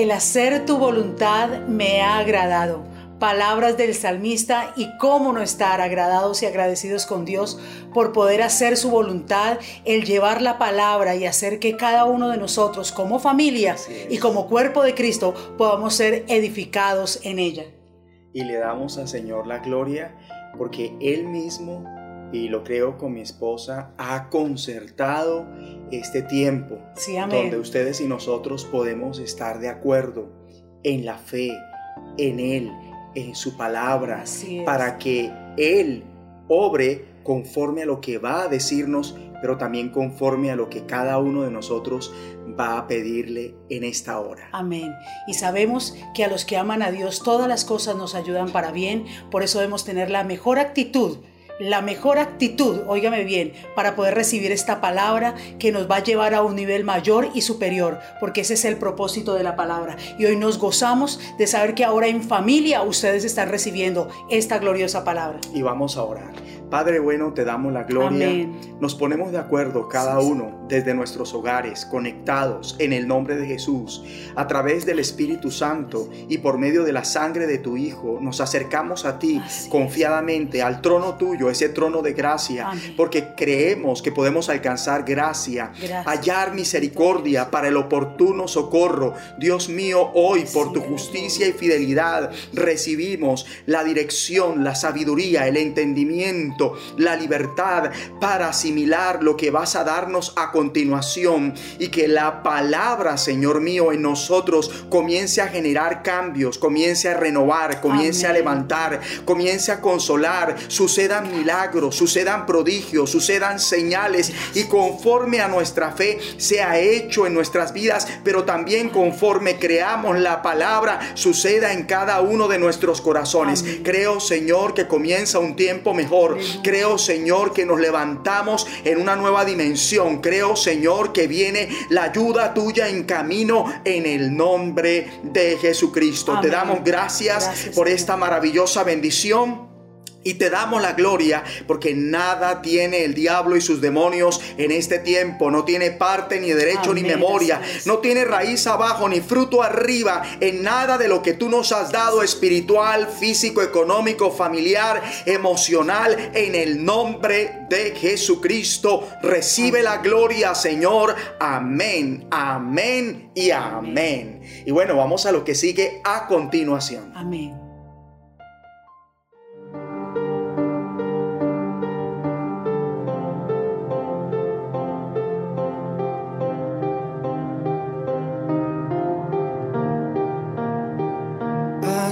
El hacer tu voluntad me ha agradado. Palabras del salmista y cómo no estar agradados y agradecidos con Dios por poder hacer su voluntad, el llevar la palabra y hacer que cada uno de nosotros como familia y como cuerpo de Cristo podamos ser edificados en ella. Y le damos al Señor la gloria porque Él mismo y lo creo con mi esposa, ha concertado este tiempo donde ustedes y nosotros podemos estar de acuerdo en la fe, en Él, en su palabra, para que Él obre conforme a lo que va a decirnos, pero también conforme a lo que cada uno de nosotros va a pedirle en esta hora. Amén. Y sabemos que a los que aman a Dios todas las cosas nos ayudan para bien, por eso debemos tener la mejor actitud la mejor actitud, óigame bien, para poder recibir esta palabra que nos va a llevar a un nivel mayor y superior, porque ese es el propósito de la palabra. Y hoy nos gozamos de saber que ahora en familia ustedes están recibiendo esta gloriosa palabra. Y vamos a orar. Padre bueno, te damos la gloria. Nos ponemos de acuerdo cada uno desde nuestros hogares, conectados en el nombre de Jesús, a través del Espíritu Santo y por medio de la sangre de tu Hijo, nos acercamos a ti confiadamente, al trono tuyo, ese trono de gracia, porque creemos que podemos alcanzar gracia, hallar misericordia para el oportuno socorro. Dios mío, hoy por tu justicia y fidelidad recibimos la dirección, la sabiduría, el entendimiento la libertad para asimilar lo que vas a darnos a continuación y que la palabra, Señor mío, en nosotros comience a generar cambios, comience a renovar, comience a levantar, comience a consolar, sucedan milagros, sucedan prodigios, sucedan señales y conforme a nuestra fe sea hecho en nuestras vidas, pero también conforme creamos la palabra, suceda en cada uno de nuestros corazones. Creo, Señor, que comienza un tiempo mejor, Creo, Señor, que nos levantamos en una nueva dimensión. Creo, Señor, que viene la ayuda tuya en camino en el nombre de Jesucristo. Te damos gracias por esta maravillosa bendición. Y te damos la gloria porque nada tiene el diablo y sus demonios en este tiempo. No tiene parte ni derecho ni memoria. No tiene raíz abajo ni fruto arriba en nada de lo que tú nos has dado espiritual, físico, económico, familiar, emocional. En el nombre de Jesucristo recibe la gloria, Señor. Amén, amén y amén. Y bueno, vamos a lo que sigue a continuación. Amén.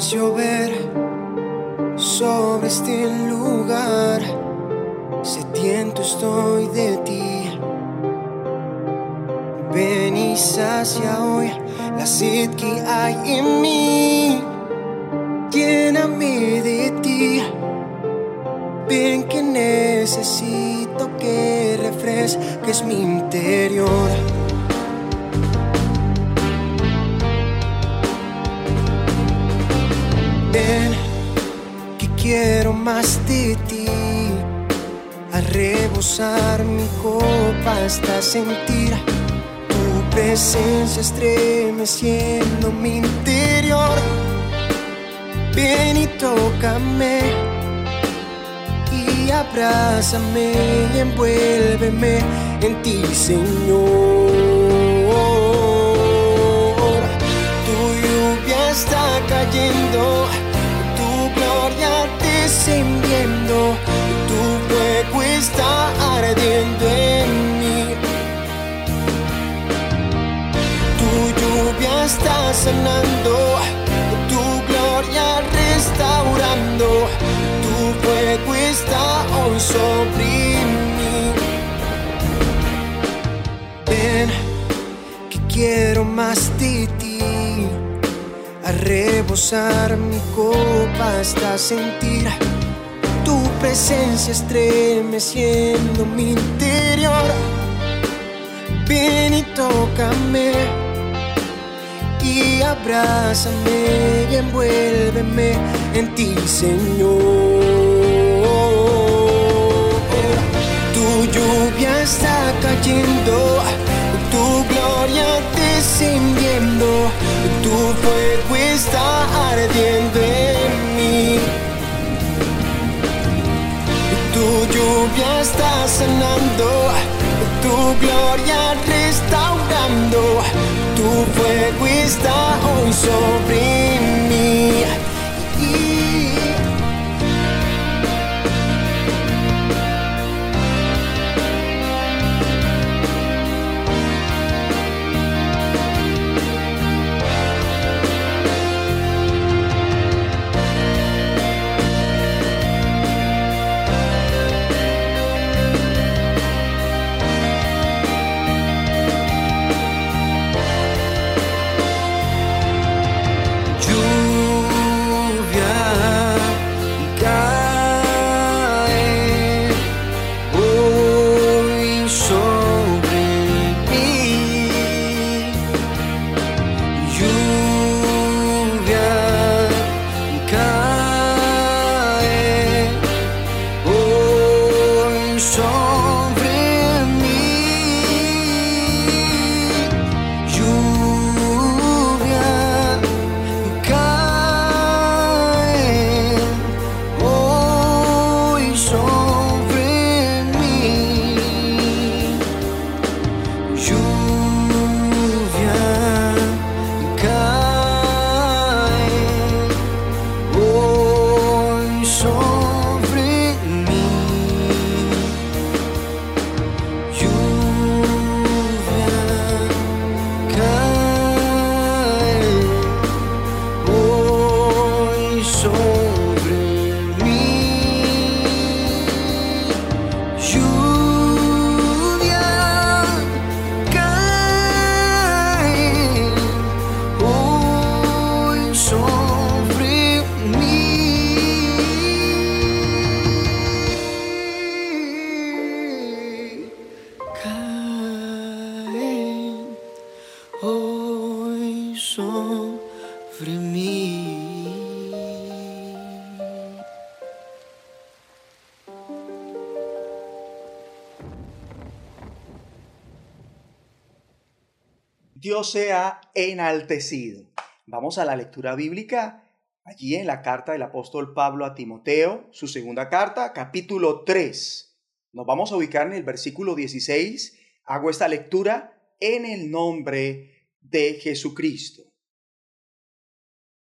Llover sobre este lugar. Sediento estoy de ti. Ven y sacia hoy la sed que hay en mí. Lléname de ti. Ven que necesito que refresques mi interior. Rebosar mi copa hasta sentir tu presencia estremeciendo mi interior. Ven y tócame y abrázame y envuélveme en ti, Señor. Tu lluvia está cayendo descendiendo, está sanando, tu gloria restaurando, tu fuego está hoy sobre mí. Ven, que quiero más de ti a rebosar mi copa hasta sentir tu presencia estremeciendo mi interior. Ven y tócame y abrázame y envuélveme en ti, Señor. Tu lluvia está cayendo, tu gloria descendiendo, tu fuego está ardiendo en mí. Tu lluvia está sanando, tu gloria restaurando tu fuego está hoy sobre. so Sea enaltecido. Vamos a la lectura bíblica, allí en la carta del apóstol Pablo a Timoteo, su segunda carta, capítulo 3. Nos vamos a ubicar en el versículo 16. Hago esta lectura en el nombre de Jesucristo.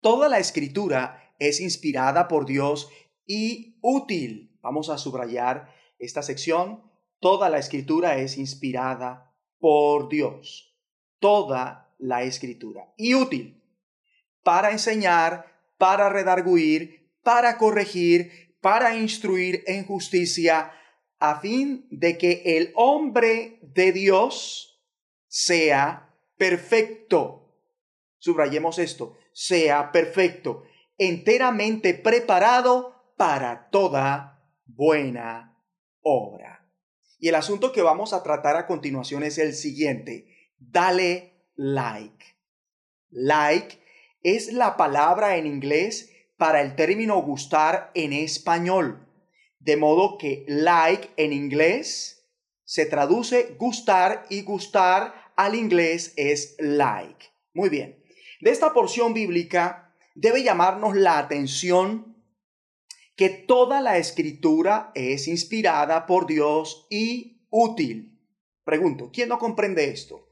Toda la escritura es inspirada por Dios y útil. Vamos a subrayar esta sección. Toda la escritura es inspirada por Dios toda la escritura y útil para enseñar, para redarguir, para corregir, para instruir en justicia, a fin de que el hombre de Dios sea perfecto. Subrayemos esto, sea perfecto, enteramente preparado para toda buena obra. Y el asunto que vamos a tratar a continuación es el siguiente dale like. Like es la palabra en inglés para el término gustar en español. De modo que like en inglés se traduce gustar y gustar al inglés es like. Muy bien. De esta porción bíblica debe llamarnos la atención que toda la escritura es inspirada por Dios y útil. Pregunto, ¿quién no comprende esto?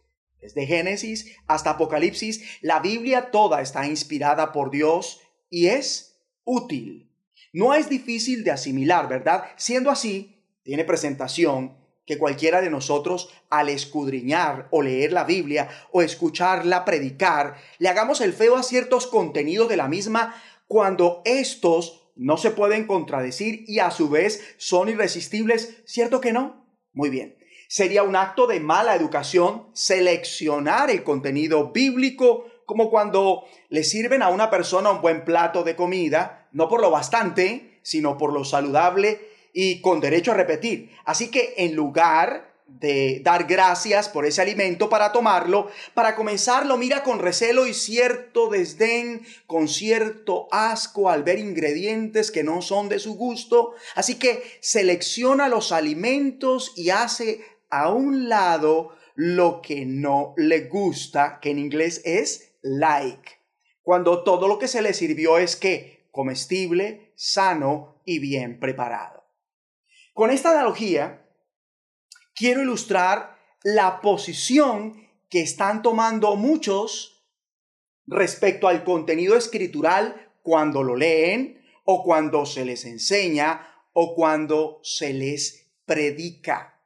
Desde Génesis hasta Apocalipsis, la Biblia toda está inspirada por Dios y es útil. No es difícil de asimilar, ¿verdad? Siendo así, tiene presentación que cualquiera de nosotros al escudriñar o leer la Biblia o escucharla predicar, le hagamos el feo a ciertos contenidos de la misma cuando estos no se pueden contradecir y a su vez son irresistibles, ¿cierto que no? Muy bien. Sería un acto de mala educación seleccionar el contenido bíblico como cuando le sirven a una persona un buen plato de comida, no por lo bastante, sino por lo saludable y con derecho a repetir. Así que en lugar de dar gracias por ese alimento para tomarlo, para comenzar lo mira con recelo y cierto desdén, con cierto asco al ver ingredientes que no son de su gusto. Así que selecciona los alimentos y hace a un lado lo que no le gusta, que en inglés es like, cuando todo lo que se le sirvió es que comestible, sano y bien preparado. Con esta analogía, quiero ilustrar la posición que están tomando muchos respecto al contenido escritural cuando lo leen o cuando se les enseña o cuando se les predica.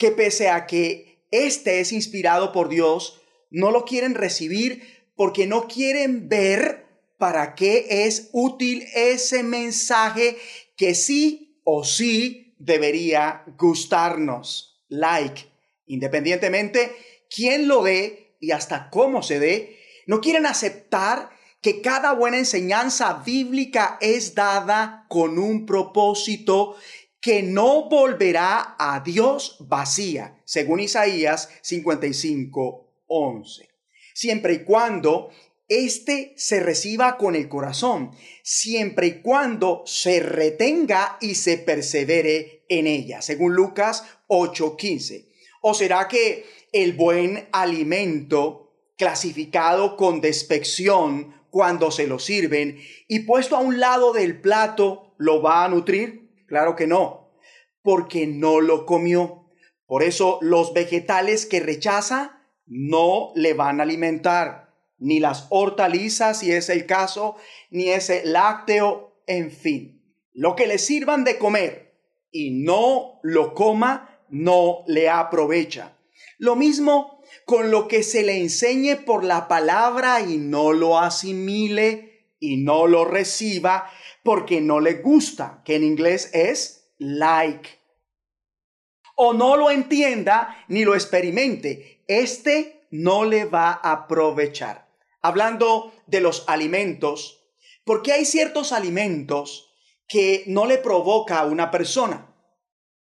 Que pese a que este es inspirado por Dios, no lo quieren recibir porque no quieren ver para qué es útil ese mensaje que sí o sí debería gustarnos. Like, independientemente quién lo dé y hasta cómo se dé, no quieren aceptar que cada buena enseñanza bíblica es dada con un propósito que no volverá a Dios vacía, según Isaías 55, 11. Siempre y cuando éste se reciba con el corazón, siempre y cuando se retenga y se persevere en ella, según Lucas 8:15. ¿O será que el buen alimento clasificado con despección cuando se lo sirven y puesto a un lado del plato lo va a nutrir? Claro que no, porque no lo comió. Por eso los vegetales que rechaza no le van a alimentar, ni las hortalizas si es el caso, ni ese lácteo, en fin. Lo que le sirvan de comer y no lo coma, no le aprovecha. Lo mismo con lo que se le enseñe por la palabra y no lo asimile y no lo reciba porque no le gusta, que en inglés es like. O no lo entienda ni lo experimente. Este no le va a aprovechar. Hablando de los alimentos, porque hay ciertos alimentos que no le provoca a una persona.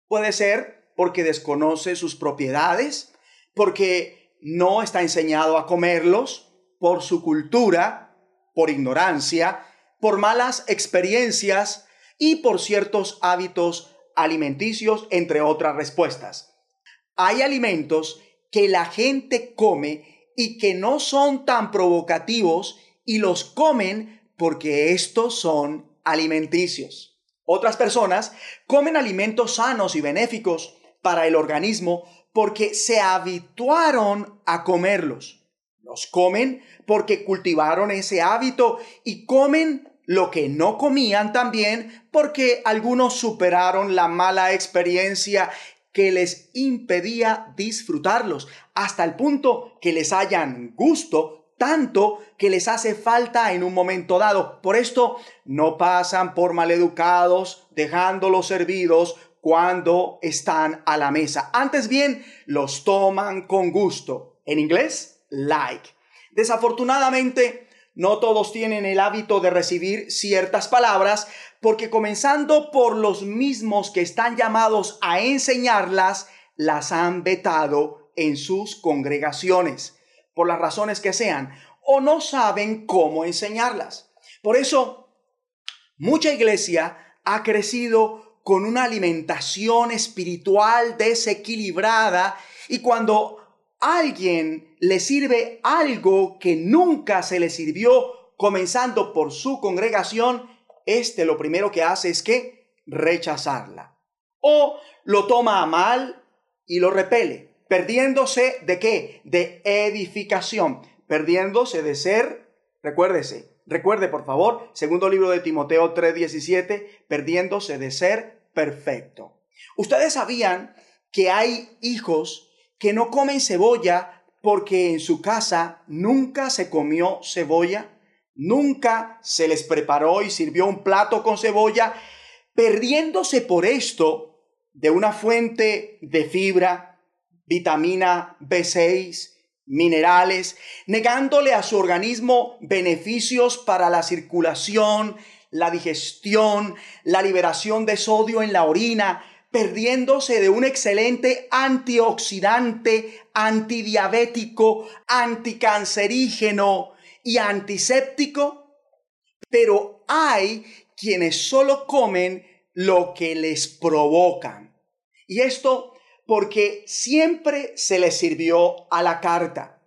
Puede ser porque desconoce sus propiedades, porque no está enseñado a comerlos por su cultura, por ignorancia, por malas experiencias y por ciertos hábitos alimenticios, entre otras respuestas. Hay alimentos que la gente come y que no son tan provocativos y los comen porque estos son alimenticios. Otras personas comen alimentos sanos y benéficos para el organismo porque se habituaron a comerlos. Los comen porque cultivaron ese hábito y comen lo que no comían también porque algunos superaron la mala experiencia que les impedía disfrutarlos hasta el punto que les hayan gusto tanto que les hace falta en un momento dado. Por esto no pasan por maleducados, dejándolos servidos cuando están a la mesa. Antes bien, los toman con gusto. En inglés, like. Desafortunadamente, no todos tienen el hábito de recibir ciertas palabras porque comenzando por los mismos que están llamados a enseñarlas, las han vetado en sus congregaciones, por las razones que sean, o no saben cómo enseñarlas. Por eso, mucha iglesia ha crecido con una alimentación espiritual desequilibrada y cuando alguien le sirve algo que nunca se le sirvió, comenzando por su congregación, este lo primero que hace es que rechazarla. O lo toma a mal y lo repele, perdiéndose de qué? De edificación, perdiéndose de ser, recuérdese, recuerde por favor, segundo libro de Timoteo 3:17, perdiéndose de ser perfecto. Ustedes sabían que hay hijos que no comen cebolla porque en su casa nunca se comió cebolla, nunca se les preparó y sirvió un plato con cebolla, perdiéndose por esto de una fuente de fibra, vitamina B6, minerales, negándole a su organismo beneficios para la circulación, la digestión, la liberación de sodio en la orina, perdiéndose de un excelente antioxidante, antidiabético, anticancerígeno y antiséptico. Pero hay quienes solo comen lo que les provocan. Y esto porque siempre se les sirvió a la carta.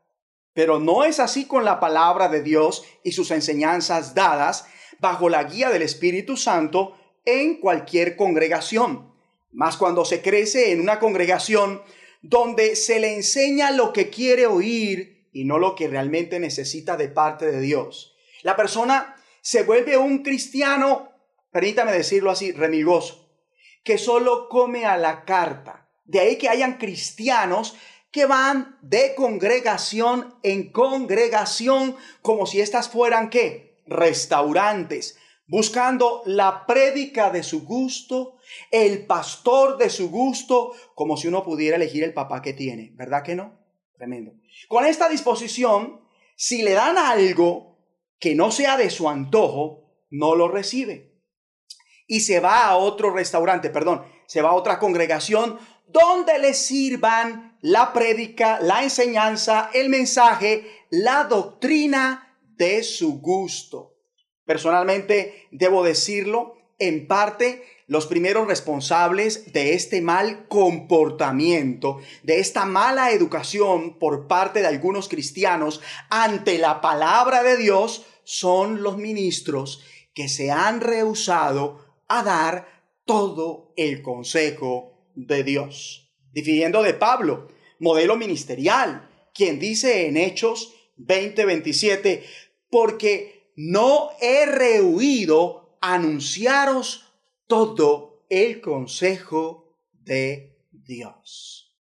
Pero no es así con la palabra de Dios y sus enseñanzas dadas bajo la guía del Espíritu Santo en cualquier congregación. Más cuando se crece en una congregación donde se le enseña lo que quiere oír y no lo que realmente necesita de parte de Dios. La persona se vuelve un cristiano, permítame decirlo así, remigoso, que solo come a la carta. De ahí que hayan cristianos que van de congregación en congregación como si estas fueran qué? Restaurantes, buscando la prédica de su gusto, el pastor de su gusto, como si uno pudiera elegir el papá que tiene, ¿verdad que no? Tremendo. Con esta disposición, si le dan algo que no sea de su antojo, no lo recibe. Y se va a otro restaurante, perdón, se va a otra congregación donde le sirvan la prédica, la enseñanza, el mensaje, la doctrina de su gusto. Personalmente, debo decirlo, en parte, los primeros responsables de este mal comportamiento, de esta mala educación por parte de algunos cristianos ante la palabra de Dios, son los ministros que se han rehusado a dar todo el consejo de Dios. Difiriendo de Pablo, modelo ministerial, quien dice en Hechos 20:27, porque no he rehuido anunciaros todo el consejo de Dios.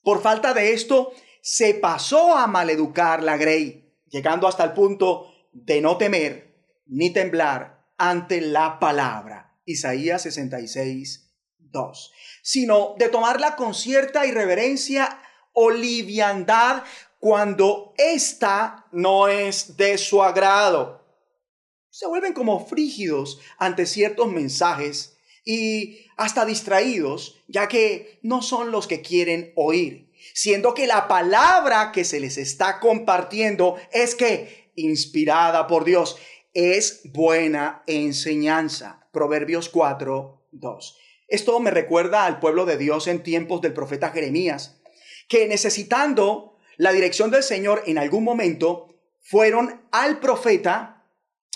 Por falta de esto, se pasó a maleducar la Grey, llegando hasta el punto de no temer ni temblar ante la palabra. Isaías 66, 2, sino de tomarla con cierta irreverencia o liviandad cuando ésta no es de su agrado. Se vuelven como frígidos ante ciertos mensajes y hasta distraídos, ya que no son los que quieren oír, siendo que la palabra que se les está compartiendo es que, inspirada por Dios, es buena enseñanza. Proverbios 4, 2. Esto me recuerda al pueblo de Dios en tiempos del profeta Jeremías, que necesitando la dirección del Señor en algún momento, fueron al profeta,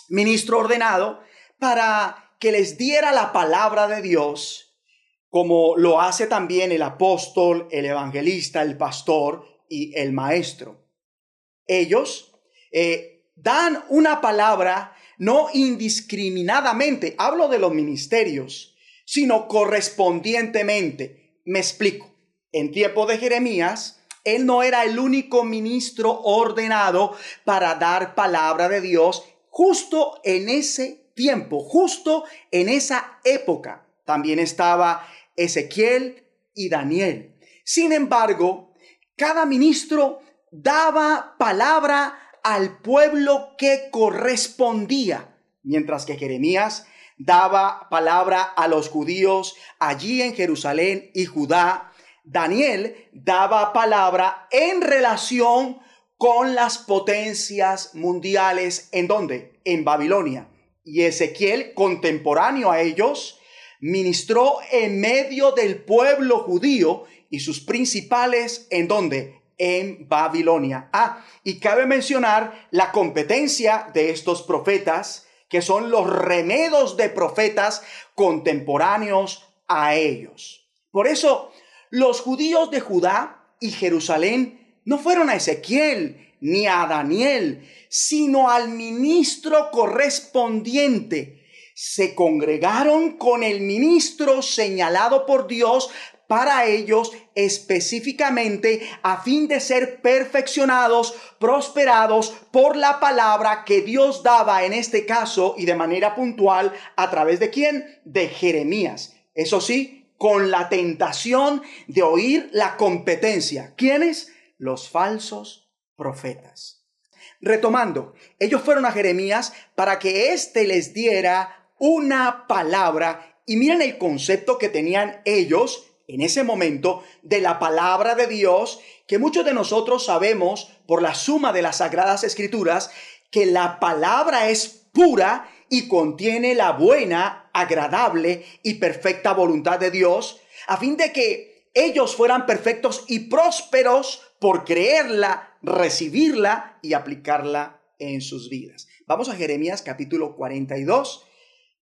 ministro ordenado, para que les diera la palabra de Dios, como lo hace también el apóstol, el evangelista, el pastor y el maestro. Ellos eh, dan una palabra no indiscriminadamente, hablo de los ministerios, sino correspondientemente. Me explico. En tiempo de Jeremías, él no era el único ministro ordenado para dar palabra de Dios justo en ese tiempo, justo en esa época. También estaba Ezequiel y Daniel. Sin embargo, cada ministro daba palabra al pueblo que correspondía, mientras que Jeremías daba palabra a los judíos allí en Jerusalén y Judá. Daniel daba palabra en relación con las potencias mundiales. ¿En dónde? En Babilonia. Y Ezequiel, contemporáneo a ellos, ministró en medio del pueblo judío y sus principales, ¿en dónde? En Babilonia. Ah, y cabe mencionar la competencia de estos profetas que son los remedos de profetas contemporáneos a ellos. Por eso, los judíos de Judá y Jerusalén no fueron a Ezequiel ni a Daniel, sino al ministro correspondiente. Se congregaron con el ministro señalado por Dios para ellos específicamente a fin de ser perfeccionados, prosperados por la palabra que Dios daba en este caso y de manera puntual a través de quién? De Jeremías. Eso sí, con la tentación de oír la competencia. ¿Quiénes? Los falsos profetas. Retomando, ellos fueron a Jeremías para que éste les diera una palabra y miren el concepto que tenían ellos en ese momento de la palabra de Dios que muchos de nosotros sabemos por la suma de las sagradas escrituras que la palabra es pura y contiene la buena, agradable y perfecta voluntad de Dios, a fin de que ellos fueran perfectos y prósperos por creerla, recibirla y aplicarla en sus vidas. Vamos a Jeremías capítulo 42.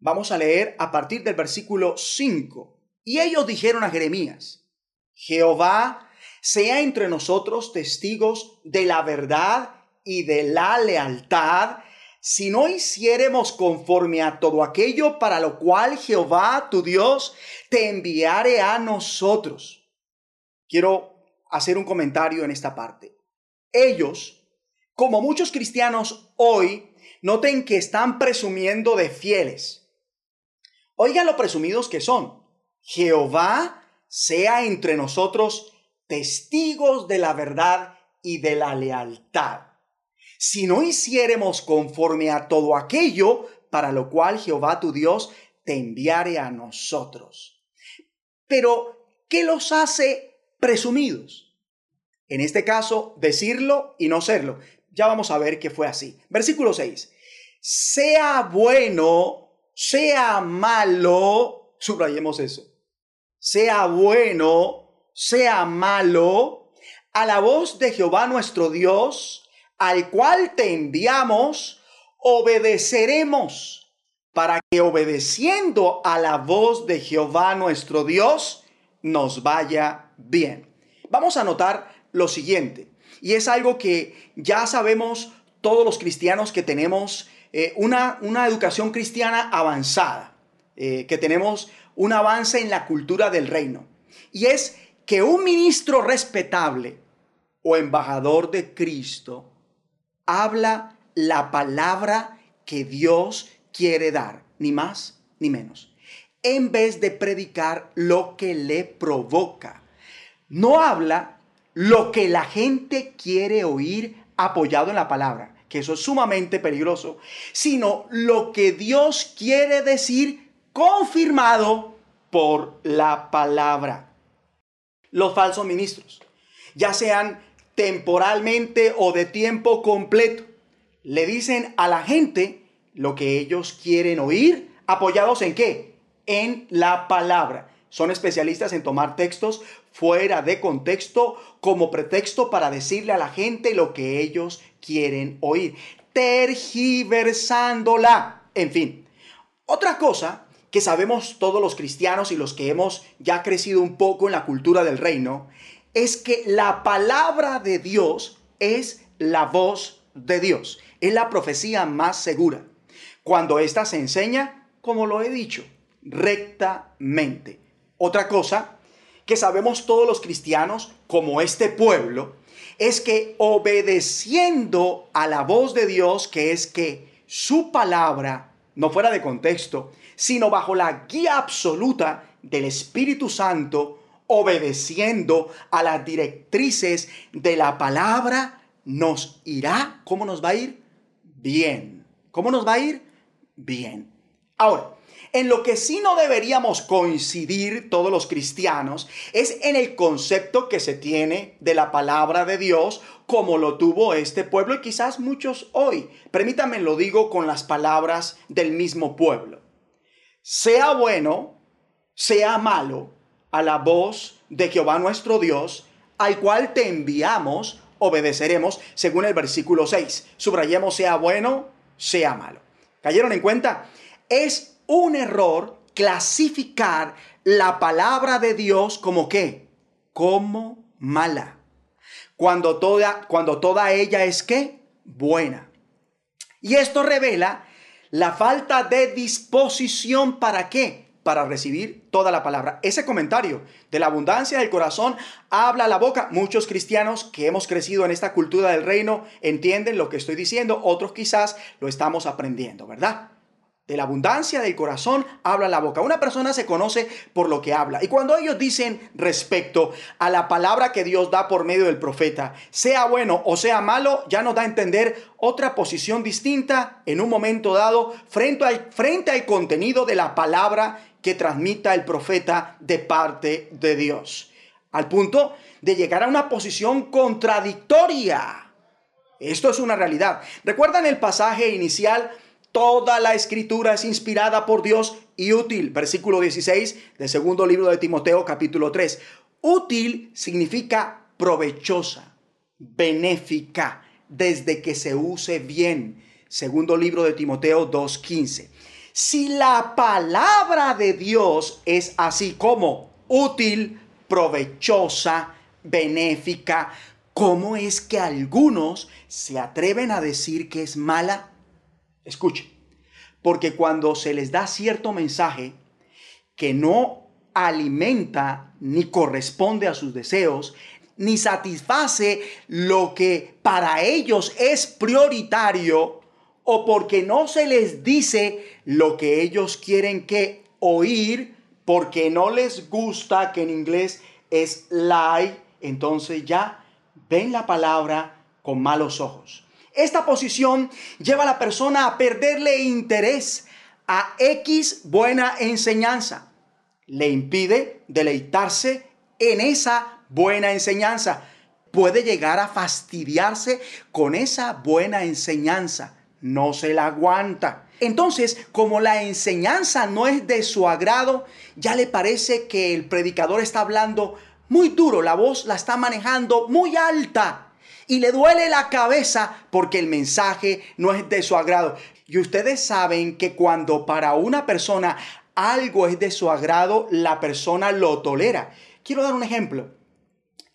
Vamos a leer a partir del versículo 5 Y ellos dijeron a Jeremías, Jehová sea entre nosotros testigos de la verdad y de la lealtad, si no hiciéremos conforme a todo aquello para lo cual Jehová, tu Dios, te enviare a nosotros. Quiero hacer un comentario en esta parte. Ellos, como muchos cristianos hoy, noten que están presumiendo de fieles. Oigan lo presumidos que son. Jehová sea entre nosotros testigos de la verdad y de la lealtad. Si no hiciéremos conforme a todo aquello para lo cual Jehová tu Dios te enviare a nosotros. Pero, ¿qué los hace presumidos? En este caso, decirlo y no serlo. Ya vamos a ver que fue así. Versículo 6. Sea bueno, sea malo, subrayemos eso sea bueno, sea malo, a la voz de Jehová nuestro Dios, al cual te enviamos, obedeceremos, para que obedeciendo a la voz de Jehová nuestro Dios, nos vaya bien. Vamos a notar lo siguiente, y es algo que ya sabemos todos los cristianos que tenemos eh, una, una educación cristiana avanzada, eh, que tenemos un avance en la cultura del reino. Y es que un ministro respetable o embajador de Cristo habla la palabra que Dios quiere dar, ni más ni menos, en vez de predicar lo que le provoca. No habla lo que la gente quiere oír apoyado en la palabra, que eso es sumamente peligroso, sino lo que Dios quiere decir confirmado por la palabra. Los falsos ministros, ya sean temporalmente o de tiempo completo, le dicen a la gente lo que ellos quieren oír, apoyados en qué? En la palabra. Son especialistas en tomar textos fuera de contexto como pretexto para decirle a la gente lo que ellos quieren oír, tergiversándola. En fin, otra cosa que sabemos todos los cristianos y los que hemos ya crecido un poco en la cultura del reino, es que la palabra de Dios es la voz de Dios, es la profecía más segura. Cuando ésta se enseña, como lo he dicho, rectamente. Otra cosa que sabemos todos los cristianos, como este pueblo, es que obedeciendo a la voz de Dios, que es que su palabra, no fuera de contexto, sino bajo la guía absoluta del Espíritu Santo, obedeciendo a las directrices de la palabra, nos irá, ¿cómo nos va a ir? Bien. ¿Cómo nos va a ir? Bien. Ahora, en lo que sí no deberíamos coincidir todos los cristianos es en el concepto que se tiene de la palabra de Dios como lo tuvo este pueblo y quizás muchos hoy. Permítanme lo digo con las palabras del mismo pueblo sea bueno, sea malo, a la voz de Jehová nuestro Dios, al cual te enviamos, obedeceremos, según el versículo 6. Subrayemos sea bueno, sea malo. ¿Cayeron en cuenta? Es un error clasificar la palabra de Dios como qué? Como mala. Cuando toda, cuando toda ella es qué? Buena. Y esto revela la falta de disposición para qué? Para recibir toda la palabra. Ese comentario de la abundancia del corazón habla la boca. Muchos cristianos que hemos crecido en esta cultura del reino entienden lo que estoy diciendo, otros quizás lo estamos aprendiendo, ¿verdad? De la abundancia del corazón habla la boca. Una persona se conoce por lo que habla. Y cuando ellos dicen respecto a la palabra que Dios da por medio del profeta, sea bueno o sea malo, ya nos da a entender otra posición distinta en un momento dado frente al, frente al contenido de la palabra que transmita el profeta de parte de Dios. Al punto de llegar a una posición contradictoria. Esto es una realidad. ¿Recuerdan el pasaje inicial? Toda la escritura es inspirada por Dios y útil. Versículo 16 del segundo libro de Timoteo capítulo 3. Útil significa provechosa, benéfica, desde que se use bien. Segundo libro de Timoteo 2.15. Si la palabra de Dios es así como útil, provechosa, benéfica, ¿cómo es que algunos se atreven a decir que es mala? Escuche, porque cuando se les da cierto mensaje que no alimenta ni corresponde a sus deseos, ni satisface lo que para ellos es prioritario, o porque no se les dice lo que ellos quieren que oír, porque no les gusta, que en inglés es lie, entonces ya ven la palabra con malos ojos. Esta posición lleva a la persona a perderle interés a X buena enseñanza. Le impide deleitarse en esa buena enseñanza. Puede llegar a fastidiarse con esa buena enseñanza. No se la aguanta. Entonces, como la enseñanza no es de su agrado, ya le parece que el predicador está hablando muy duro, la voz la está manejando muy alta y le duele la cabeza porque el mensaje no es de su agrado. Y ustedes saben que cuando para una persona algo es de su agrado, la persona lo tolera. Quiero dar un ejemplo.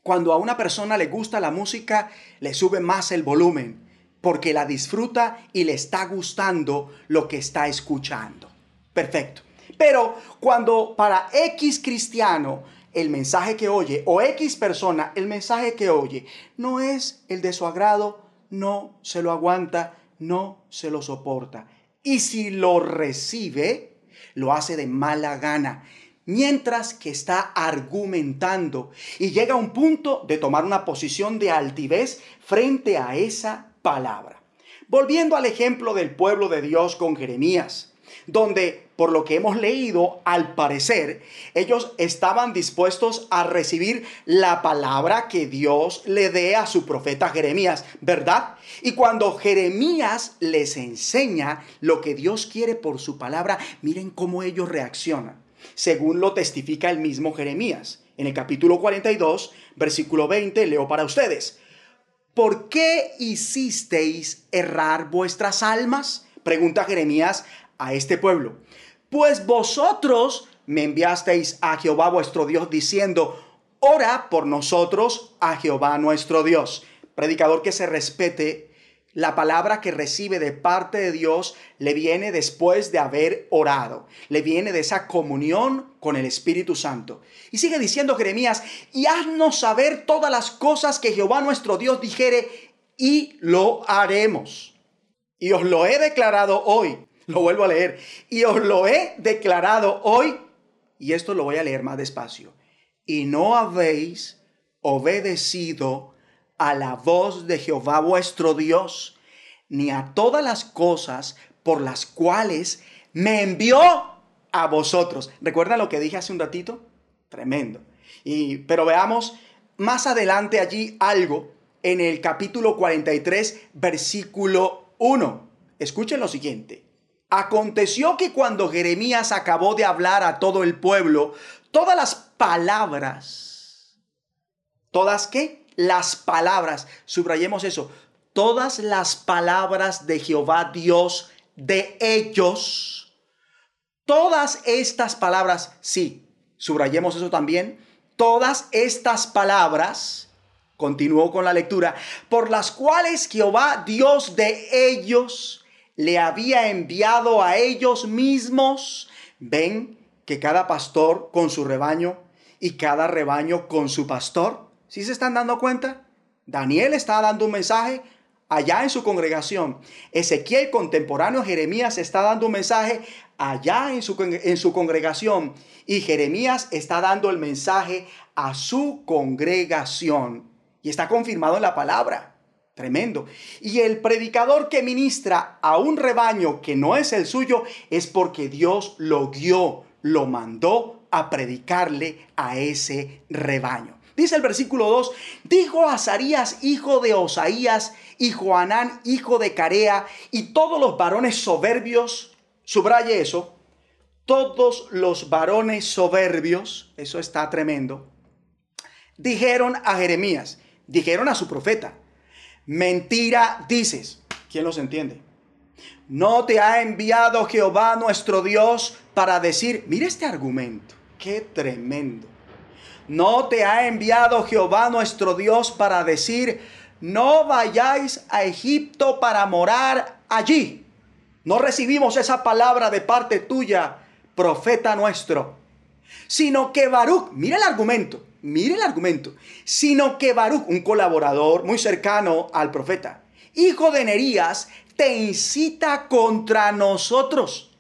Cuando a una persona le gusta la música, le sube más el volumen porque la disfruta y le está gustando lo que está escuchando. Perfecto. Pero cuando para X cristiano el mensaje que oye o X persona el mensaje que oye no es el de su agrado, no se lo aguanta, no se lo soporta. Y si lo recibe, lo hace de mala gana mientras que está argumentando y llega a un punto de tomar una posición de altivez frente a esa palabra. Volviendo al ejemplo del pueblo de Dios con Jeremías, donde, por lo que hemos leído, al parecer, ellos estaban dispuestos a recibir la palabra que Dios le dé a su profeta Jeremías, ¿verdad? Y cuando Jeremías les enseña lo que Dios quiere por su palabra, miren cómo ellos reaccionan, según lo testifica el mismo Jeremías. En el capítulo 42, versículo 20, leo para ustedes. ¿Por qué hicisteis errar vuestras almas? Pregunta Jeremías a este pueblo. Pues vosotros me enviasteis a Jehová vuestro Dios diciendo, ora por nosotros a Jehová nuestro Dios. Predicador que se respete la palabra que recibe de parte de Dios le viene después de haber orado, le viene de esa comunión con el Espíritu Santo. Y sigue diciendo Jeremías, y haznos saber todas las cosas que Jehová nuestro Dios dijere, y lo haremos. Y os lo he declarado hoy, lo vuelvo a leer, y os lo he declarado hoy, y esto lo voy a leer más despacio, y no habéis obedecido a la voz de Jehová vuestro Dios, ni a todas las cosas por las cuales me envió a vosotros. ¿Recuerdan lo que dije hace un ratito? Tremendo. Y, pero veamos más adelante allí algo en el capítulo 43, versículo 1. Escuchen lo siguiente. Aconteció que cuando Jeremías acabó de hablar a todo el pueblo, todas las palabras, ¿todas qué? las palabras, subrayemos eso, todas las palabras de Jehová Dios de ellos, todas estas palabras, sí, subrayemos eso también, todas estas palabras, continuó con la lectura, por las cuales Jehová Dios de ellos le había enviado a ellos mismos, ven que cada pastor con su rebaño y cada rebaño con su pastor, ¿Sí se están dando cuenta? Daniel está dando un mensaje allá en su congregación. Ezequiel, contemporáneo Jeremías, está dando un mensaje allá en su, en su congregación. Y Jeremías está dando el mensaje a su congregación. Y está confirmado en la palabra. Tremendo. Y el predicador que ministra a un rebaño que no es el suyo es porque Dios lo guió, lo mandó a predicarle a ese rebaño. Dice el versículo 2, dijo Azarías, hijo de Osaías, y Joanán, hijo de Carea, y todos los varones soberbios, subraye eso, todos los varones soberbios, eso está tremendo, dijeron a Jeremías, dijeron a su profeta, mentira dices. ¿Quién los entiende? No te ha enviado Jehová nuestro Dios para decir, mire este argumento, qué tremendo. No te ha enviado Jehová nuestro Dios para decir, no vayáis a Egipto para morar allí. No recibimos esa palabra de parte tuya, profeta nuestro. Sino que Baruch, mire el argumento, mire el argumento, sino que Baruch, un colaborador muy cercano al profeta, hijo de Nerías, te incita contra nosotros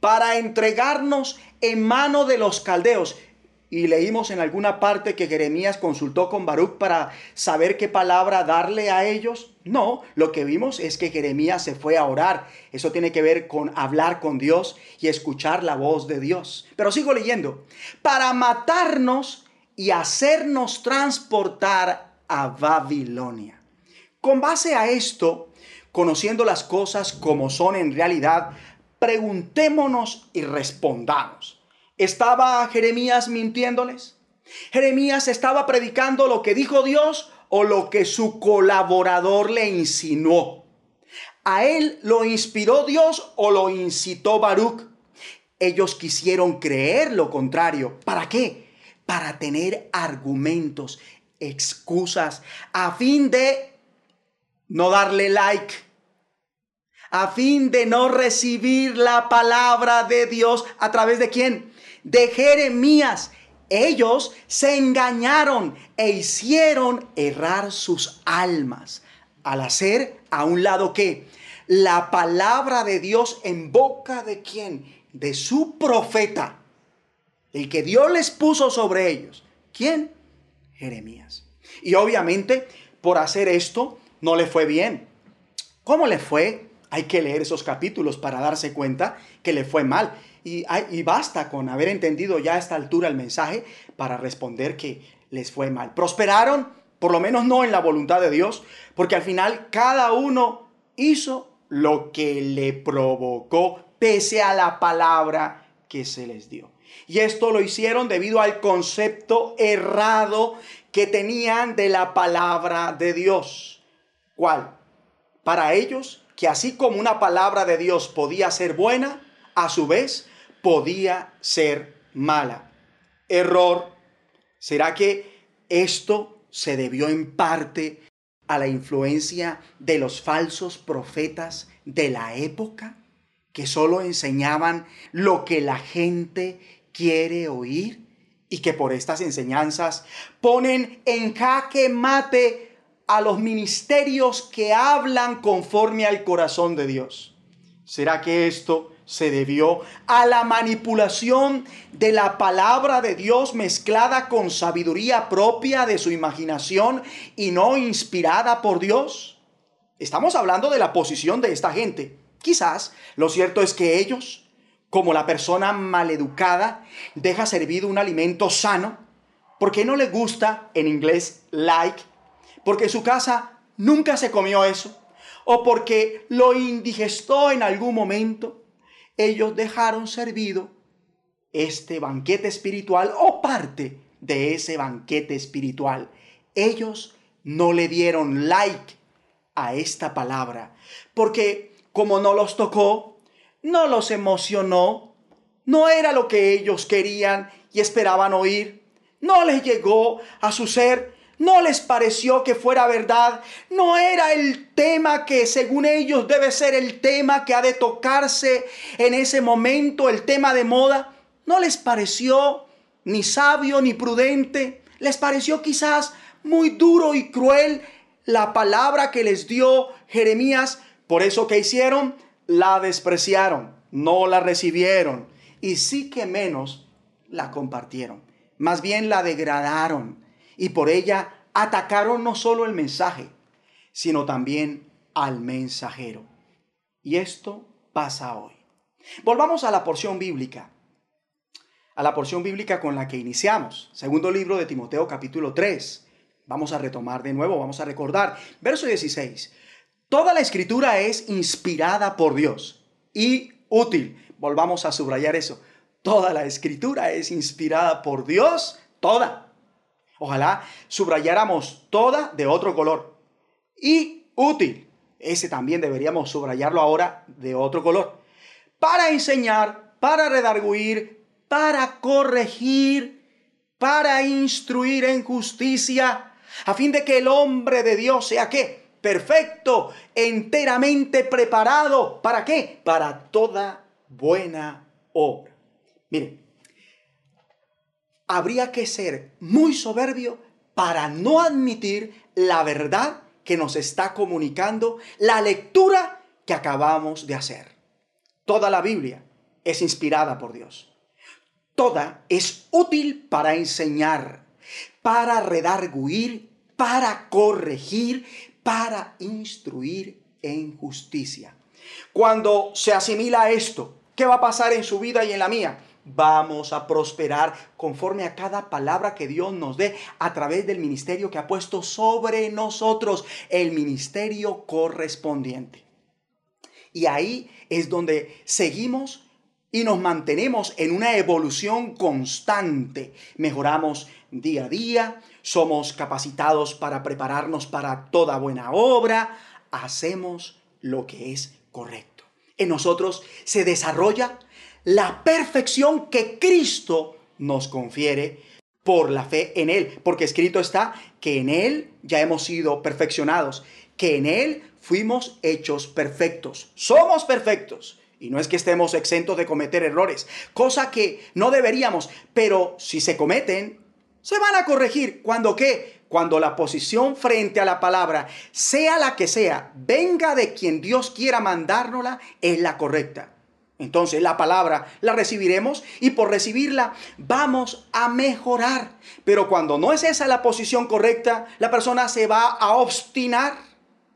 para entregarnos en mano de los caldeos. Y leímos en alguna parte que Jeremías consultó con Baruch para saber qué palabra darle a ellos. No, lo que vimos es que Jeremías se fue a orar. Eso tiene que ver con hablar con Dios y escuchar la voz de Dios. Pero sigo leyendo. Para matarnos y hacernos transportar a Babilonia. Con base a esto, conociendo las cosas como son en realidad, preguntémonos y respondamos. ¿Estaba Jeremías mintiéndoles? ¿Jeremías estaba predicando lo que dijo Dios o lo que su colaborador le insinuó? ¿A él lo inspiró Dios o lo incitó Baruch? Ellos quisieron creer lo contrario. ¿Para qué? Para tener argumentos, excusas, a fin de no darle like a fin de no recibir la palabra de Dios a través de quién? De Jeremías. Ellos se engañaron e hicieron errar sus almas al hacer a un lado que la palabra de Dios en boca de quién? De su profeta, el que Dios les puso sobre ellos. ¿Quién? Jeremías. Y obviamente por hacer esto no le fue bien. ¿Cómo le fue? Hay que leer esos capítulos para darse cuenta que le fue mal. Y, basta con haber entendido ya a esta altura el mensaje para responder que les fue mal. Prosperaron, por lo menos no en la voluntad de Dios, porque al final cada uno hizo lo que le provocó, pese a la palabra que se les dio. Y esto lo hicieron debido al concepto errado que tenían de la palabra de Dios. ¿Cuál? Para ellos que así como una palabra de Dios podía ser buena, a su vez podía ser mala. Error. ¿Será que esto se debió en parte a la influencia de los falsos profetas de la época, que solo enseñaban lo que la gente quiere oír y que por estas enseñanzas ponen en jaque mate a los ministerios que hablan conforme al corazón de Dios. ¿Será que esto se debió a la manipulación de la palabra de Dios mezclada con sabiduría propia de su imaginación y no inspirada por Dios? Estamos hablando de la posición de esta gente. Quizás lo cierto es que ellos, como la persona maleducada, deja servido un alimento sano porque no le gusta en inglés like porque su casa nunca se comió eso, o porque lo indigestó en algún momento, ellos dejaron servido este banquete espiritual o parte de ese banquete espiritual. Ellos no le dieron like a esta palabra, porque como no los tocó, no los emocionó, no era lo que ellos querían y esperaban oír, no les llegó a su ser no les pareció que fuera verdad. No era el tema que según ellos debe ser el tema que ha de tocarse en ese momento, el tema de moda. No les pareció ni sabio ni prudente. Les pareció quizás muy duro y cruel la palabra que les dio Jeremías. Por eso que hicieron, la despreciaron, no la recibieron y sí que menos la compartieron. Más bien la degradaron y por ella atacaron no solo el mensaje, sino también al mensajero. Y esto pasa hoy. Volvamos a la porción bíblica, a la porción bíblica con la que iniciamos, segundo libro de Timoteo capítulo 3. Vamos a retomar de nuevo, vamos a recordar. Verso 16. Toda la escritura es inspirada por Dios y útil. Volvamos a subrayar eso. Toda la escritura es inspirada por Dios, toda Ojalá subrayáramos toda de otro color. Y útil. ese también deberíamos subrayarlo ahora de otro color. Para enseñar, para redarguir, para corregir, para instruir en justicia, a fin de que el hombre de Dios sea qué? Perfecto, enteramente preparado. ¿Para qué? Para toda buena obra. Miren, habría que ser muy soberbio para no admitir la verdad que nos está comunicando la lectura que acabamos de hacer. Toda la Biblia es inspirada por Dios. Toda es útil para enseñar, para redarguir, para corregir, para instruir en justicia. Cuando se asimila esto, ¿qué va a pasar en su vida y en la mía? vamos a prosperar conforme a cada palabra que Dios nos dé a través del ministerio que ha puesto sobre nosotros, el ministerio correspondiente. Y ahí es donde seguimos y nos mantenemos en una evolución constante. Mejoramos día a día, somos capacitados para prepararnos para toda buena obra, hacemos lo que es correcto. En nosotros se desarrolla la perfección que Cristo nos confiere por la fe en Él, porque escrito está que en Él ya hemos sido perfeccionados, que en Él fuimos hechos perfectos, somos perfectos. Y no es que estemos exentos de cometer errores, cosa que no deberíamos, pero si se cometen, se van a corregir. ¿Cuando qué? Cuando la posición frente a la palabra, sea la que sea, venga de quien Dios quiera mandárnosla, es la correcta. Entonces la palabra la recibiremos y por recibirla vamos a mejorar. Pero cuando no es esa la posición correcta, la persona se va a obstinar,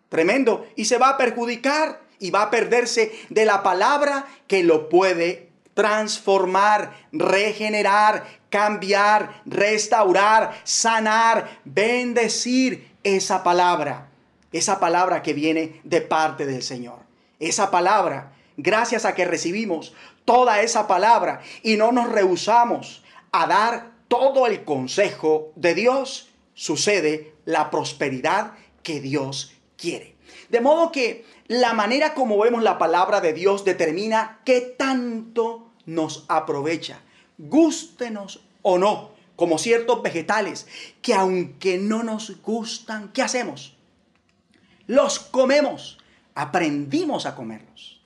tremendo, y se va a perjudicar y va a perderse de la palabra que lo puede transformar, regenerar, cambiar, restaurar, sanar, bendecir esa palabra. Esa palabra que viene de parte del Señor. Esa palabra gracias a que recibimos toda esa palabra y no nos rehusamos a dar todo el consejo de Dios, sucede la prosperidad que Dios quiere. De modo que la manera como vemos la palabra de Dios determina qué tanto nos aprovecha, gústenos o no, como ciertos vegetales que aunque no nos gustan, ¿qué hacemos? Los comemos, aprendimos a comerlos.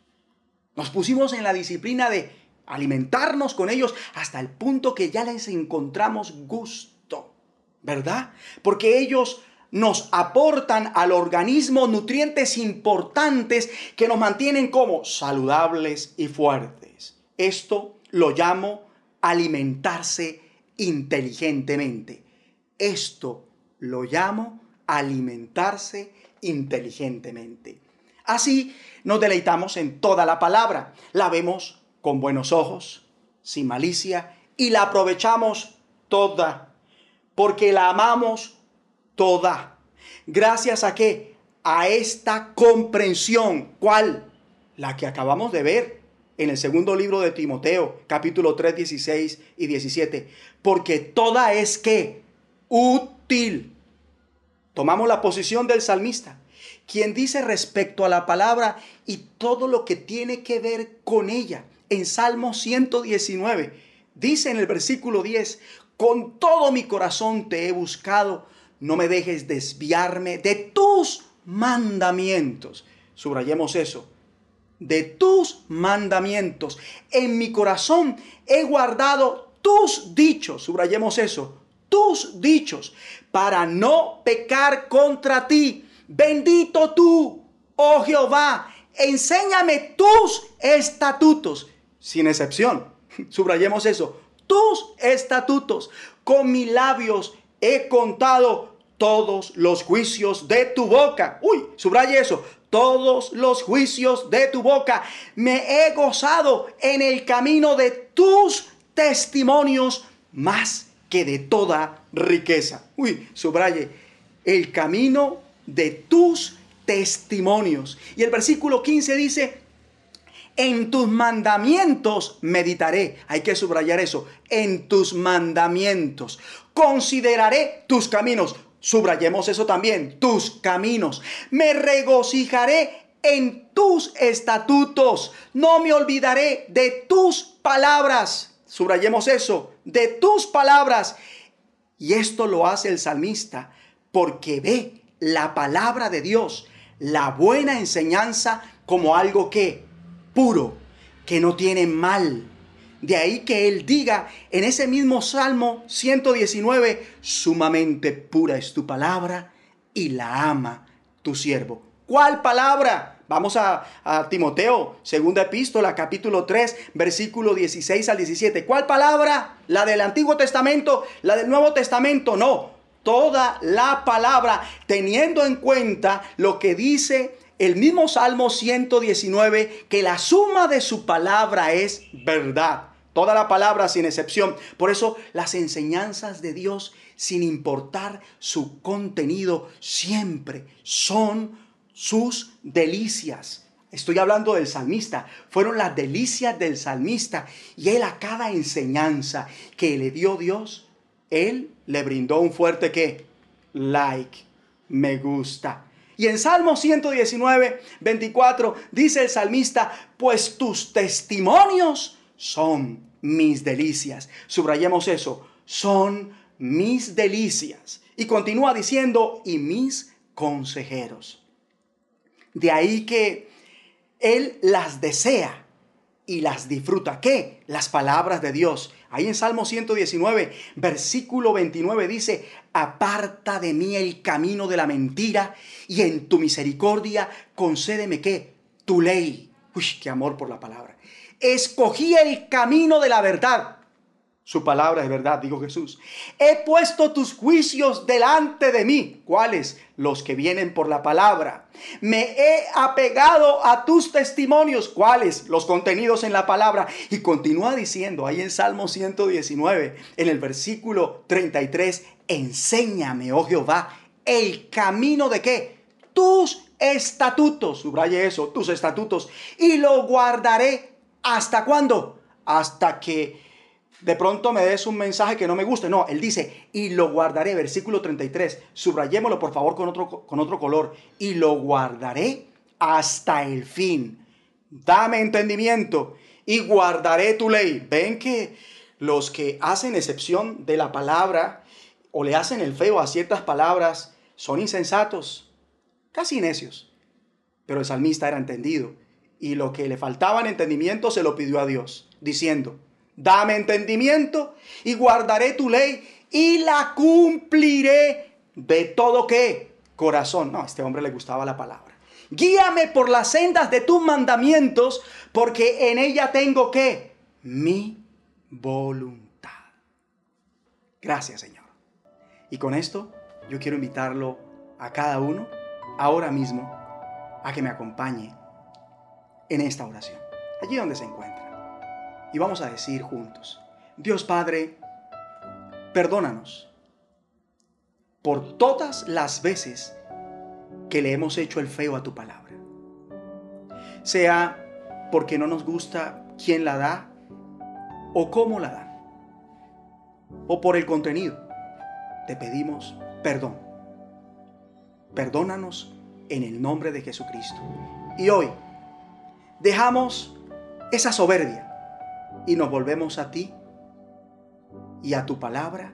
Nos pusimos en la disciplina de alimentarnos con ellos hasta el punto que ya les encontramos gusto, ¿verdad? Porque ellos nos aportan al organismo nutrientes importantes que nos mantienen como saludables y fuertes. Esto lo llamo alimentarse inteligentemente. Esto lo llamo alimentarse inteligentemente. Así nos deleitamos en toda la palabra. La vemos con buenos ojos, sin malicia, y la aprovechamos toda, porque la amamos toda. Gracias a qué? A esta comprensión. ¿Cuál? La que acabamos de ver en el segundo libro de Timoteo, capítulo 3, 16 y 17. Porque toda es que útil. Tomamos la posición del salmista quien dice respecto a la palabra y todo lo que tiene que ver con ella. En Salmo 119 dice en el versículo 10, con todo mi corazón te he buscado, no me dejes desviarme de tus mandamientos. Subrayemos eso. De tus mandamientos. En mi corazón he guardado tus dichos. Subrayemos eso. Tus dichos. Para no pecar contra ti. Bendito tú, oh Jehová, enséñame tus estatutos, sin excepción. Subrayemos eso, tus estatutos. Con mis labios he contado todos los juicios de tu boca. Uy, subraye eso. Todos los juicios de tu boca. Me he gozado en el camino de tus testimonios más que de toda riqueza. Uy, subraye. El camino de tus testimonios. Y el versículo 15 dice, en tus mandamientos meditaré. Hay que subrayar eso. En tus mandamientos. Consideraré tus caminos. Subrayemos eso también, tus caminos. Me regocijaré en tus estatutos. No me olvidaré de tus palabras. Subrayemos eso, de tus palabras. Y esto lo hace el salmista porque ve la palabra de Dios, la buena enseñanza como algo que puro, que no tiene mal. De ahí que él diga en ese mismo Salmo 119, sumamente pura es tu palabra y la ama tu siervo. ¿Cuál palabra? Vamos a, Timoteo, segunda epístola, capítulo 3, versículo 16 al 17. ¿Cuál palabra? ¿La del Antiguo Testamento? ¿La del Nuevo Testamento? No, toda la palabra, teniendo en cuenta lo que dice el mismo Salmo 119, que la suma de su palabra es verdad. Toda la palabra sin excepción. Por eso las enseñanzas de Dios, sin importar su contenido, siempre son sus delicias. Estoy hablando del salmista. Fueron las delicias del salmista. Y él a cada enseñanza que le dio Dios, él le brindó un fuerte que, like, me gusta. Y en Salmo 119, 24 dice el salmista, pues tus testimonios son mis delicias. Subrayemos eso, son mis delicias. Y continúa diciendo, y mis consejeros. De ahí que Él las desea y las disfruta. ¿Qué? Las palabras de Dios. Ahí en Salmo 119, versículo 29 dice, aparta de mí el camino de la mentira y en tu misericordia concédeme qué? Tu ley. Uy, qué amor por la palabra. Escogí el camino de la verdad su palabra es verdad, dijo Jesús. He puesto tus juicios delante de mí. ¿Cuáles? Los que vienen por la palabra. Me he apegado a tus testimonios. ¿Cuáles? Los contenidos en la palabra. Y continúa diciendo ahí en Salmo 119, en el versículo 33, enséñame, oh Jehová, el camino de qué? Tus estatutos. Subraye eso, tus estatutos. Y lo guardaré. ¿Hasta cuándo? Hasta que de pronto me des un mensaje que no me guste. No, él dice, y lo guardaré, versículo 33. Subrayémoslo por favor con otro, con otro color. Y lo guardaré hasta el fin. Dame entendimiento y guardaré tu ley. Ven que los que hacen excepción de la palabra o le hacen el feo a ciertas palabras son insensatos, casi necios. Pero el salmista era entendido y lo que le faltaba en entendimiento se lo pidió a Dios, diciendo, Dame entendimiento y guardaré tu ley y la cumpliré de todo qué? Corazón. No, a este hombre le gustaba la palabra. Guíame por las sendas de tus mandamientos, porque en ella tengo que mi voluntad. Gracias, Señor. Y con esto yo quiero invitarlo a cada uno ahora mismo a que me acompañe en esta oración, allí donde se encuentra y vamos a decir juntos, Dios Padre, perdónanos por todas las veces que le hemos hecho el feo a tu palabra. Sea porque no nos gusta quién la da o cómo la da. O por el contenido. Te pedimos perdón. Perdónanos en el nombre de Jesucristo. Y hoy dejamos esa soberbia y nos volvemos a ti y a tu palabra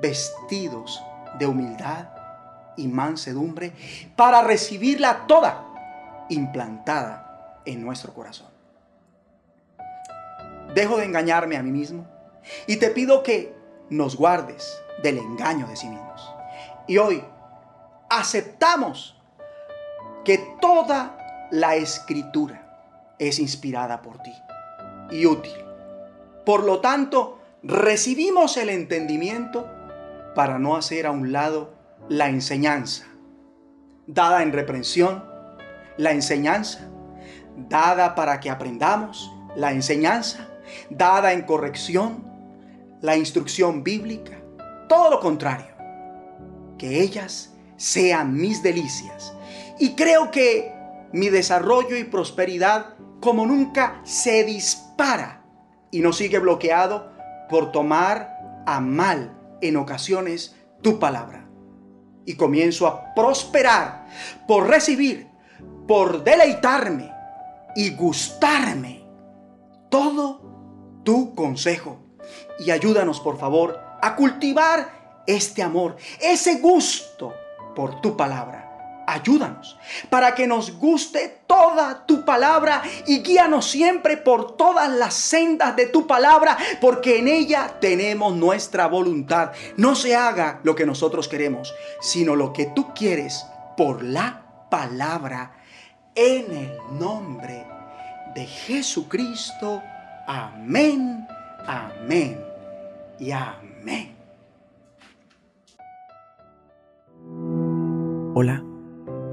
vestidos de humildad y mansedumbre para recibirla toda implantada en nuestro corazón. Dejo de engañarme a mí mismo y te pido que nos guardes del engaño de sí mismos. Y hoy aceptamos que toda la escritura es inspirada por ti y útil. Por lo tanto, recibimos el entendimiento para no hacer a un lado la enseñanza, dada en reprensión, la enseñanza, dada para que aprendamos, la enseñanza, dada en corrección, la instrucción bíblica, todo lo contrario, que ellas sean mis delicias. Y creo que mi desarrollo y prosperidad como nunca se dispara y no sigue bloqueado por tomar a mal en ocasiones tu palabra. y comienzo a prosperar por recibir, por deleitarme y gustarme todo tu consejo. Y ayúdanos, por favor, a cultivar este amor, ese gusto por tu palabra. Ayúdanos para que nos guste toda tu palabra y guíanos siempre por todas las sendas de tu palabra, porque en ella tenemos nuestra voluntad. No se haga lo que nosotros queremos, sino lo que tú quieres por la palabra. En el nombre de Jesucristo. Amén, amén y amén. Hola,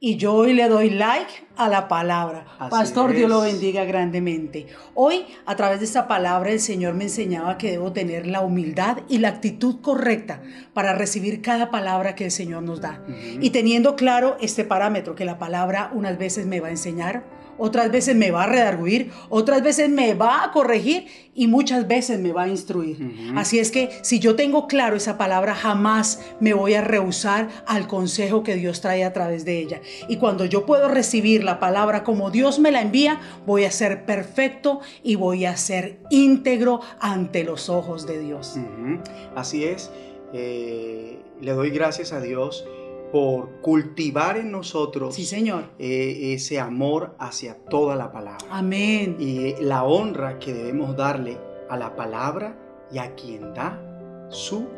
Y yo hoy le doy like a la palabra. Pastor, Dios lo bendiga grandemente. Hoy, a través de esta palabra, el Señor me enseñaba que debo tener la humildad y la actitud correcta para recibir cada palabra que el Señor nos da. Y teniendo claro este parámetro, que la palabra unas veces me va a enseñar, otras veces me va a redarguir, otras veces me va a corregir y muchas veces me va a instruir. Así es que si yo tengo claro esa palabra, jamás me voy a rehusar al consejo que Dios trae a través de ella. Y cuando yo puedo recibir la palabra como Dios me la envía, voy a ser perfecto y voy a ser íntegro ante los ojos de Dios. Así es. Eh, le doy gracias a Dios por cultivar en nosotros sí, señor. Eh, ese amor hacia toda la palabra. Amén. Y la honra que debemos darle a la palabra y a quien da su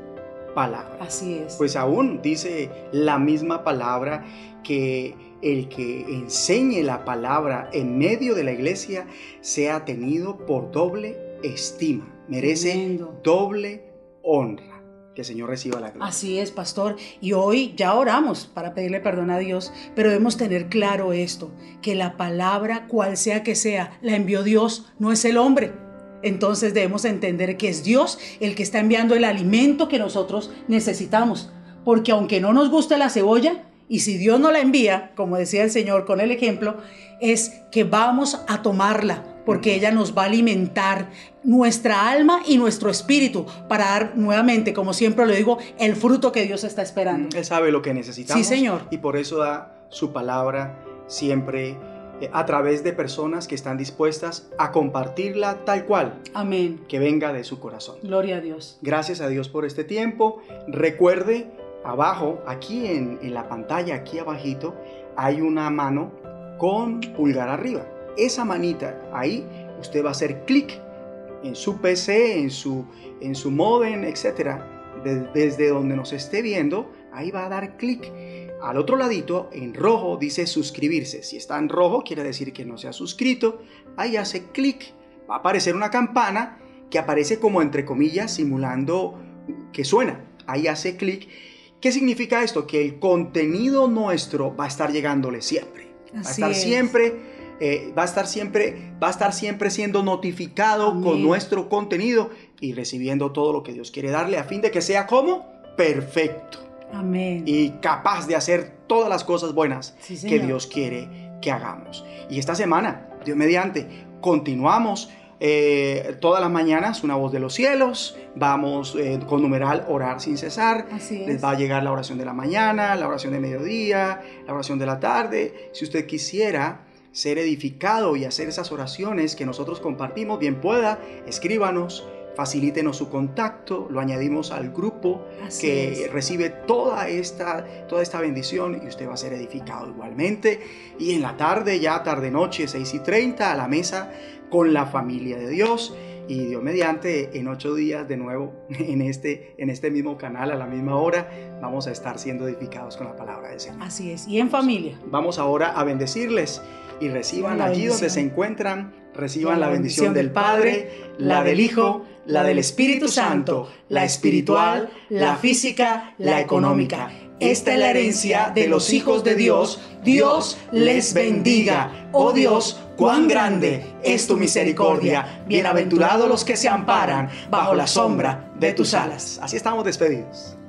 palabra. Así es. Pues aún dice la misma palabra que el que enseñe la palabra en medio de la iglesia sea tenido por doble estima, merece doble honra. Que el Señor reciba la gloria. Así es, pastor. Y hoy ya oramos para pedirle perdón a Dios, pero debemos tener claro esto, que la palabra, cual sea que sea, la envió Dios, no es el hombre. Entonces debemos entender que es Dios el que está enviando el alimento que nosotros necesitamos. Porque aunque no nos guste la cebolla, y si Dios no la envía, como decía el Señor con el ejemplo, es que vamos a tomarla, porque ella nos va a alimentar nuestra alma y nuestro espíritu para dar nuevamente, como siempre lo digo, el fruto que Dios está esperando. Él sabe lo que necesitamos. Sí, Señor. Y por eso da su palabra siempre a través de personas que están dispuestas a compartirla tal cual. Amén. Que venga de su corazón. Gloria a Dios. Gracias a Dios por este tiempo. Recuerde, abajo, aquí en, en la pantalla, aquí abajito, hay una mano con pulgar arriba esa manita, ahí usted va a hacer clic en su PC, en su, en su modem, etc. desde donde nos esté viendo, ahí va a dar clic. Al otro ladito, en rojo, dice suscribirse. Si está en rojo, quiere decir que no se ha suscrito. Ahí hace clic. Va a aparecer una campana que aparece como entre comillas simulando que suena. Ahí hace clic. ¿Qué significa esto? Que el contenido nuestro va a estar llegándole siempre. va a estar siempre eh, va, a estar siempre, va a estar siempre siendo notificado con nuestro contenido y recibiendo todo lo que Dios quiere darle a fin de que sea como perfecto. Amén. y capaz de hacer todas las cosas buenas que Dios quiere que hagamos. Y esta semana, Dios mediante, continuamos eh, todas las mañanas una voz de los cielos, vamos eh, con numeral orar sin cesar, les va a llegar la oración de la mañana, la oración de mediodía, la oración de la tarde. Si usted quisiera ser edificado y hacer esas oraciones que nosotros compartimos, bien pueda, escríbanos facilítenos su contacto, lo añadimos al grupo que recibe toda esta, toda esta bendición y usted va a ser edificado igualmente. Y en la tarde, ya tarde noche, 6 y 30, a la mesa con la familia de Dios. Y Dios mediante, en ocho días de nuevo, en este, en este mismo canal, a la misma hora, vamos a estar siendo edificados con la palabra del Señor. Así es, y en familia. Vamos ahora a bendecirles y reciban allí donde se encuentran, reciban la bendición del Padre, la del Hijo, la del Espíritu Santo, la espiritual, la física, la económica. Esta es la herencia de los hijos de Dios. Dios les bendiga. Oh Dios, cuán grande es tu misericordia. Bienaventurados los que se amparan bajo la sombra de tus alas. Así estamos despedidos.